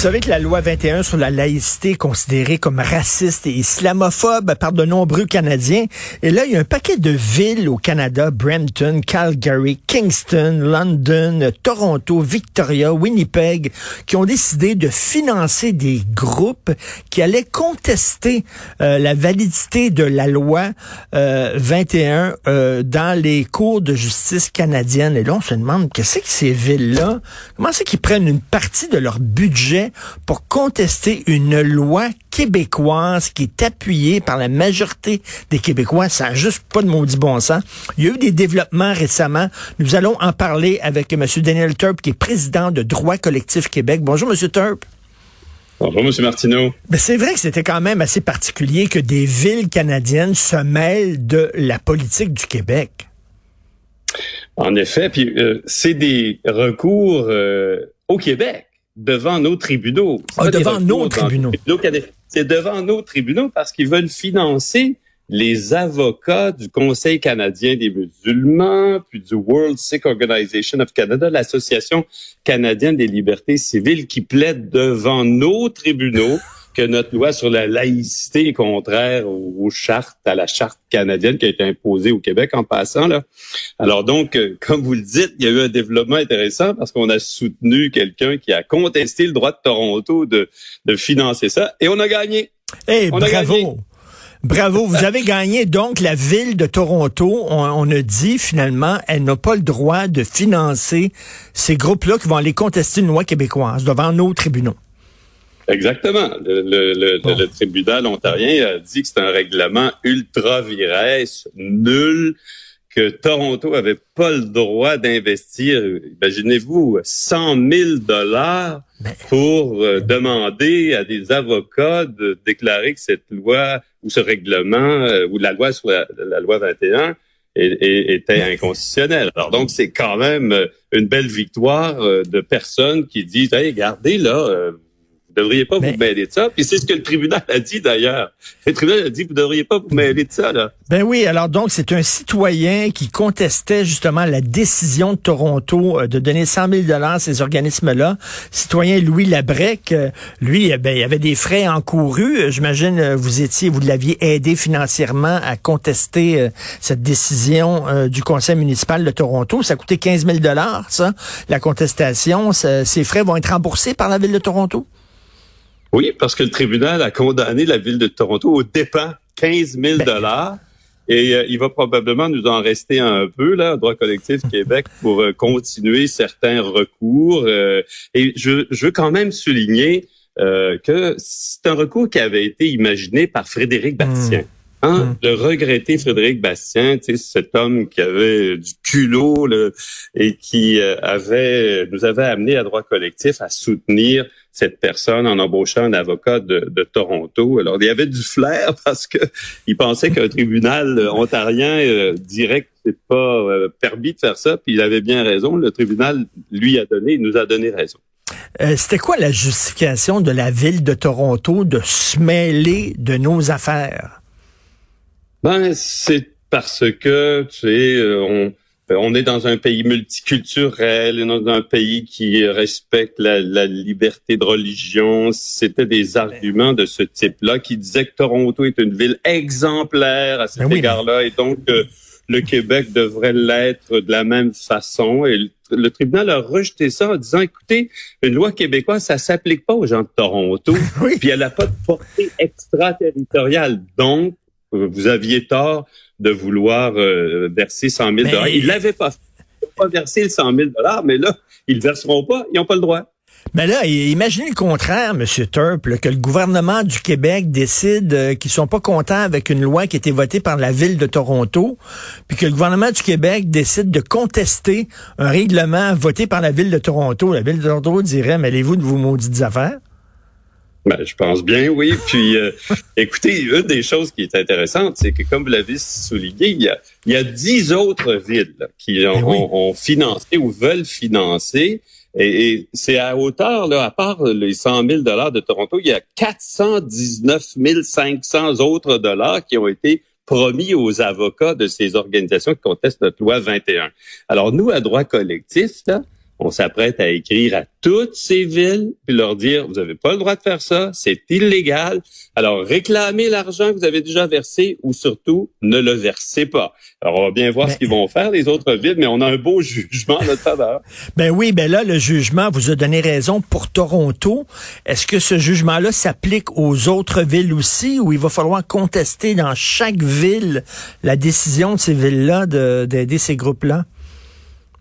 Vous savez que la loi 21 sur la laïcité est considérée comme raciste et islamophobe par de nombreux Canadiens. Et là, il y a un paquet de villes au Canada, Brampton, Calgary, Kingston, London, Toronto, Victoria, Winnipeg, qui ont décidé de financer des groupes qui allaient contester euh, la validité de la loi euh, 21 euh, dans les cours de justice canadiennes. Et là, on se demande, qu'est-ce que ces villes-là, comment c'est qu'ils prennent une partie de leur budget pour contester une loi québécoise qui est appuyée par la majorité des Québécois. Ça n'a juste pas de maudit bon sens. Il y a eu des développements récemment. Nous allons en parler avec M. Daniel Turp, qui est président de Droit collectif Québec. Bonjour, M. Turp. Bonjour, M. Martineau. Ben, c'est vrai que c'était quand même assez particulier que des villes canadiennes se mêlent de la politique du Québec. En effet, puis euh, c'est des recours euh, au Québec devant nos tribunaux. Ah, devant nos tribunaux. C'est devant nos tribunaux parce qu'ils veulent financer les avocats du Conseil canadien des musulmans, puis du World Sikh Organization of Canada, l'Association canadienne des libertés civiles, qui plaident devant nos tribunaux que notre loi sur la laïcité est contraire aux, chartes, à la charte canadienne qui a été imposée au Québec en passant. Là. Alors donc, euh, comme vous le dites, il y a eu un développement intéressant parce qu'on a soutenu quelqu'un qui a contesté le droit de Toronto de, de financer ça et on a gagné. Eh, bravo! Bravo, vous avez gagné. Donc, la ville de Toronto, on, on a dit finalement, elle n'a pas le droit de financer ces groupes-là qui vont aller contester une loi québécoise devant nos tribunaux. Exactement. Le, le, le, tribunal ontarien a dit que c'est un règlement ultra vires, nul, que Toronto avait pas le droit d'investir, imaginez-vous, 100 000 dollars pour euh, demander à des avocats de déclarer que cette loi ou ce règlement euh, ou la loi sur la, loi 21 était inconstitutionnel. Alors donc c'est quand même euh, une belle victoire de personnes qui disent, hey, regardez là vous devriez pas vous mêler de ça. Puis c'est ce que le tribunal a dit d'ailleurs. Le tribunal a dit vous devriez pas vous mêler de ça là. Ben oui, alors donc c'est un citoyen qui contestait justement la décision de Toronto euh, de donner 100 000 dollars à ces organismes-là. Citoyen Louis Labrec, euh, lui, euh, ben, il avait des frais encourus. J'imagine vous étiez, vous l'aviez aidé financièrement à contester cette décision du Conseil municipal de Toronto. Ça coûtait 15 000 dollars, ça, la contestation. ces frais vont être remboursés par la ville de Toronto? Oui, parce que le tribunal a condamné la ville de Toronto au dépens 15 000 ben. dollars. Et euh, il va probablement nous en rester un peu, là, droit collectif Québec, pour euh, continuer certains recours. Euh, et je, je, veux quand même souligner que c'est un recours qui avait été imaginé par Frédéric Bastien. Hmm. Hein? Hmm. Le regretter Frédéric Bastien, cet homme qui avait du culot et qui avait nous avait amené à droit collectif à soutenir cette personne en embauchant un avocat de, de, Toronto. Alors, il y avait du flair parce que il pensait qu'un tribunal ontarien euh, dirait que c'est pas euh, permis de faire ça, puis il avait bien raison. Le tribunal lui a donné, il nous a donné raison. Euh, C'était quoi la justification de la ville de Toronto de se mêler de nos affaires? Ben, c'est parce que, tu sais, euh, on, euh, on est dans un pays multiculturel, dans un pays qui respecte la, liberté de religion. C'était des arguments de ce type-là qui disaient que Toronto est une ville exemplaire à cet ben égard-là et donc euh, le Québec devrait l'être de la même façon. Et le, tribunal a rejeté ça en disant, écoutez, une loi québécoise, ça s'applique pas aux gens de Toronto, puis elle n'a pas de portée extraterritoriale. Donc, vous aviez tort de vouloir euh, verser 100 000 dollars. Ils l'avaient pas fait. Ils n'ont pas versé le 100 000 dollars, mais là, ils ne verseront pas. Ils n'ont pas le droit. Mais là, imaginez le contraire, M. Turp, que le gouvernement du Québec décide euh, qu'ils sont pas contents avec une loi qui a été votée par la ville de Toronto, puis que le gouvernement du Québec décide de contester un règlement voté par la ville de Toronto. La ville de Toronto dirait, mêlez-vous de vos maudites affaires? Ben, je pense bien, oui. Puis, euh, écoutez, une des choses qui est intéressante, c'est que, comme vous l'avez souligné, il y a, il y a dix autres villes qui ben ont, financé ou veulent financer Et, c'est à hauteur, là, à part les 100 000 dollars de Toronto, il y a 419 500 autres dollars qui ont été promis aux avocats de ces organisations qui contestent notre loi 21. Alors nous, à droit collectif, là, on s'apprête à écrire à toutes ces villes puis leur dire vous n'avez pas le droit de faire ça, c'est illégal. Alors réclamez l'argent que vous avez déjà versé ou surtout ne le versez pas. Alors on va bien voir ce qu'ils vont faire les autres villes, mais on a un beau jugement à notre faveur. Ben oui, ben là le jugement vous a donné raison pour Toronto. Est-ce que ce jugement-là s'applique aux autres villes aussi ou il va falloir contester dans chaque ville la décision de ces villes-là d'aider ces groupes-là?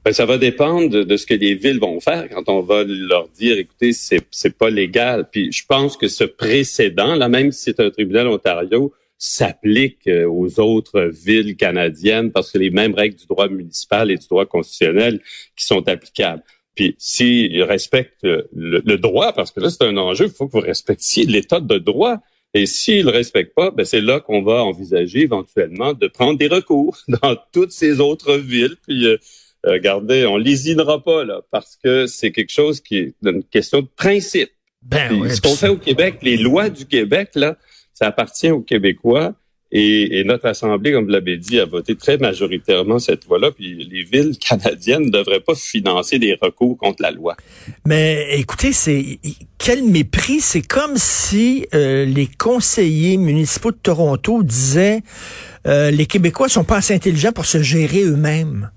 Ben, ça va dépendre de, ce que les villes vont faire quand on va leur dire, écoutez, c'est c'est pas légal. Puis je pense que ce précédent, là, même si c'est un tribunal Ontario, s'applique euh, aux autres villes canadiennes parce que les mêmes règles du droit municipal et du droit constitutionnel qui sont applicables. Puis s'ils respectent le, droit, parce que là c'est un enjeu, il faut que vous respectiez l'état de droit. Et s'ils le respectent pas, ben c'est là qu'on va envisager éventuellement de prendre des recours dans toutes ces autres villes. Puis euh, regardez, on lésinera pas là, parce que c'est quelque chose qui est une question de principe. Ben, ce qu'on fait au Québec, les lois du Québec, là, ça appartient aux Québécois. Et, notre Assemblée, comme vous l'avez dit, a voté très majoritairement cette loi-là. Puis les villes canadiennes ne devraient pas financer des recours contre la loi. Mais écoutez, c'est quel mépris. C'est comme si euh, les conseillers municipaux de Toronto disaient euh, les Québécois sont pas assez intelligents pour se gérer eux-mêmes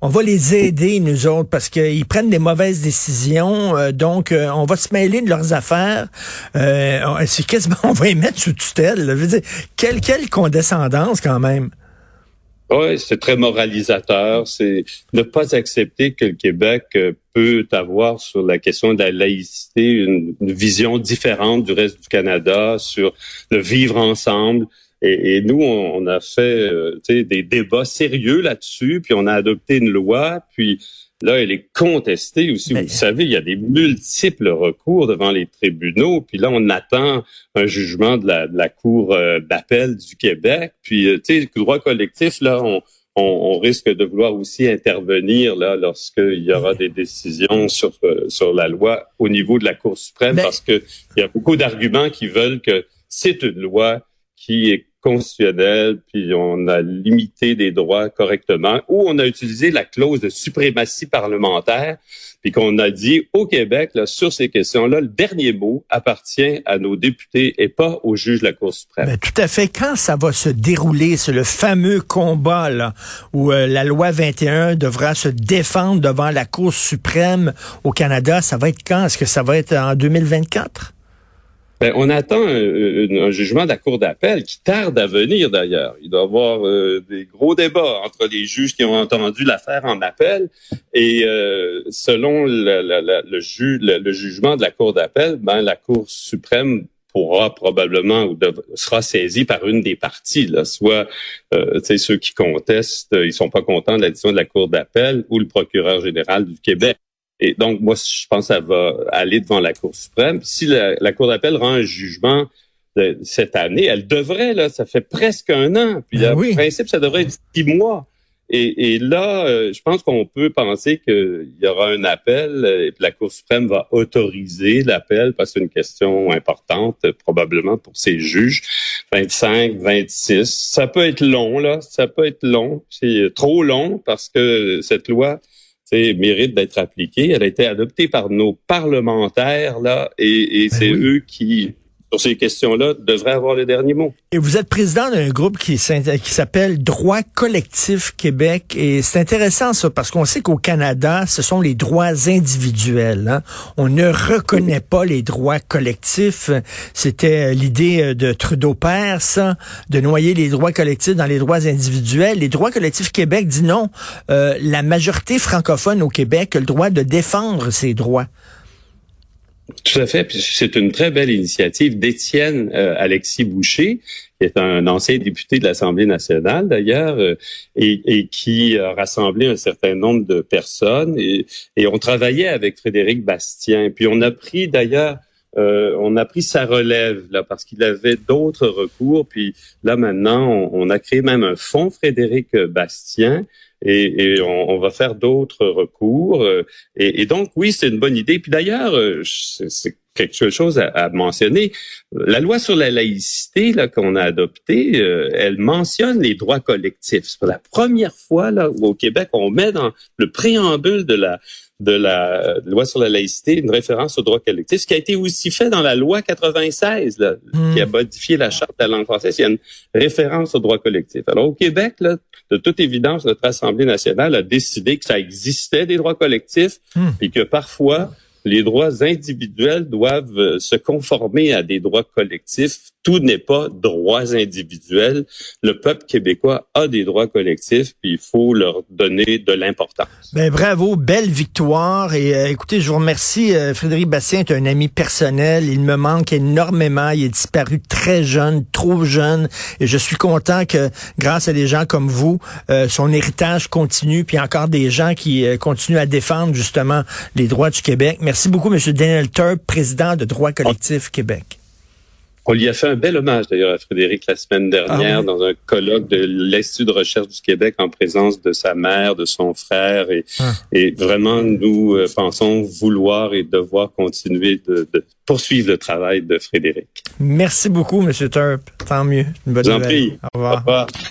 on va les aider, nous autres, parce qu'ils prennent des mauvaises décisions. Euh, donc, euh, on va se mêler de leurs affaires. Euh, c'est quasiment, on va les mettre sous tutelle. Je veux dire, quelle, quelle condescendance quand même. Oui, c'est très moralisateur. C'est ne pas accepter que le Québec peut avoir sur la question de la laïcité une vision différente du reste du Canada sur le vivre ensemble. Et, nous, on, a fait euh, des débats sérieux là-dessus, puis on a adopté une loi, puis là, elle est contestée aussi. Vous savez, il y a des multiples recours devant les tribunaux, puis là, on attend un jugement de la, de la Cour euh, d'appel du Québec. Puis, euh, tu sais, le droit collectif, là, on, on, risque de vouloir aussi intervenir là lorsqu'il y aura des décisions sur sur la loi au niveau de la Cour suprême, parce que il y a beaucoup d'arguments qui veulent que c'est une loi qui est constitutionnel, puis on a limité des droits correctement, ou on a utilisé la clause de suprématie parlementaire, puis qu'on a dit au Québec, là, sur ces questions-là, le dernier mot appartient à nos députés et pas aux juges de la Cour suprême. Ben, tout à fait. Quand ça va se dérouler, c'est le fameux combat là, où euh, la loi 21 devra se défendre devant la Cour suprême au Canada, ça va être quand? Est-ce que ça va être en 2024? Ben, on attend un, jugement de la Cour d'appel qui tarde à venir d'ailleurs. Il doit y avoir euh, des gros débats entre les juges qui ont entendu l'affaire en appel et euh, selon le, le, jugement de la Cour d'appel, ben, la Cour suprême pourra probablement ou sera saisie par une des parties, là, soit euh, ceux qui contestent, ils sont pas contents de la décision de la Cour d'appel ou le procureur général du Québec. Et donc, moi, je pense que ça va aller devant la Cour suprême. Si la, Cour d'appel rend un jugement cette année, elle devrait, là, ça fait presque un an. Puis, en ben principe, ça devrait être six mois. Et, là, euh, je pense qu'on peut penser qu'il y aura un appel et puis la Cour suprême va autoriser l'appel parce que c'est une question importante probablement pour ces juges. 25, 26, ça peut être long là, ça peut être long, c'est trop long parce que cette loi mérite d'être appliquée. Elle a été adoptée par nos parlementaires là, et, et ben c'est eux qui sur ces questions-là, devrait avoir le dernier mot. Et vous êtes président d'un groupe qui, s'appelle Droit collectif Québec. Et c'est intéressant ça, parce qu'on sait qu'au Canada, ce sont les droits individuels. Hein. On ne reconnaît pas les droits collectifs. C'était l'idée euh, de Trudeau père, ça, de noyer les droits collectifs dans les droits individuels. Les droits collectifs Québec dit non. Euh, la majorité francophone au Québec a le droit de défendre ses droits. Tout à fait. C'est une très belle initiative d'Étienne euh, Alexis Boucher, qui est un ancien député de l'Assemblée nationale d'ailleurs, euh, et, qui a rassemblé un certain nombre de personnes. Et, on travaillait avec Frédéric Bastien. Puis on a pris d'ailleurs euh, on a pris sa relève là parce qu'il avait d'autres recours. Puis là maintenant, on, a créé même un fonds Frédéric Bastien et, on, on, va faire d'autres recours. Et, et, donc, oui, c'est une bonne idée. Puis d'ailleurs, c'est quelque chose à, mentionner. La loi sur la laïcité là qu'on a adoptée, euh, elle mentionne les droits collectifs. C'est pour la première fois là où au Québec on met dans le préambule de la de la loi sur la laïcité une référence aux droits collectifs, ce qui a été aussi fait dans la loi 96 là, hmm. qui a modifié la charte de la langue française. Il y a une référence aux droits collectifs. Alors au Québec, là, de toute évidence, notre Assemblée nationale a décidé que ça existait des droits collectifs hmm. et que parfois les droits individuels doivent euh, se conformer à des droits collectifs. Tout n'est pas droits individuels. Le peuple québécois a des droits collectifs, puis il faut leur donner de l'importance. Ben bravo, belle victoire. Et euh, écoutez, je vous remercie. Euh, Frédéric Bastien est un ami personnel. Il me manque énormément. Il est disparu très jeune, trop jeune. Et je suis content que, grâce à des gens comme vous, son héritage continue, puis encore des gens qui continuent à défendre justement les droits du Québec. Beaucoup, M. Daniel Turp, président de Droit collectif Québec. On lui a fait un bel hommage d'ailleurs à Frédéric la semaine dernière ah dans un colloque de l'Institut de recherche du Québec en présence de sa mère, de son frère et, ah. et vraiment nous euh, pensons vouloir et devoir continuer de, poursuivre le travail de Frédéric. Merci beaucoup, M. Turp. Tant mieux. Une bonne Au revoir.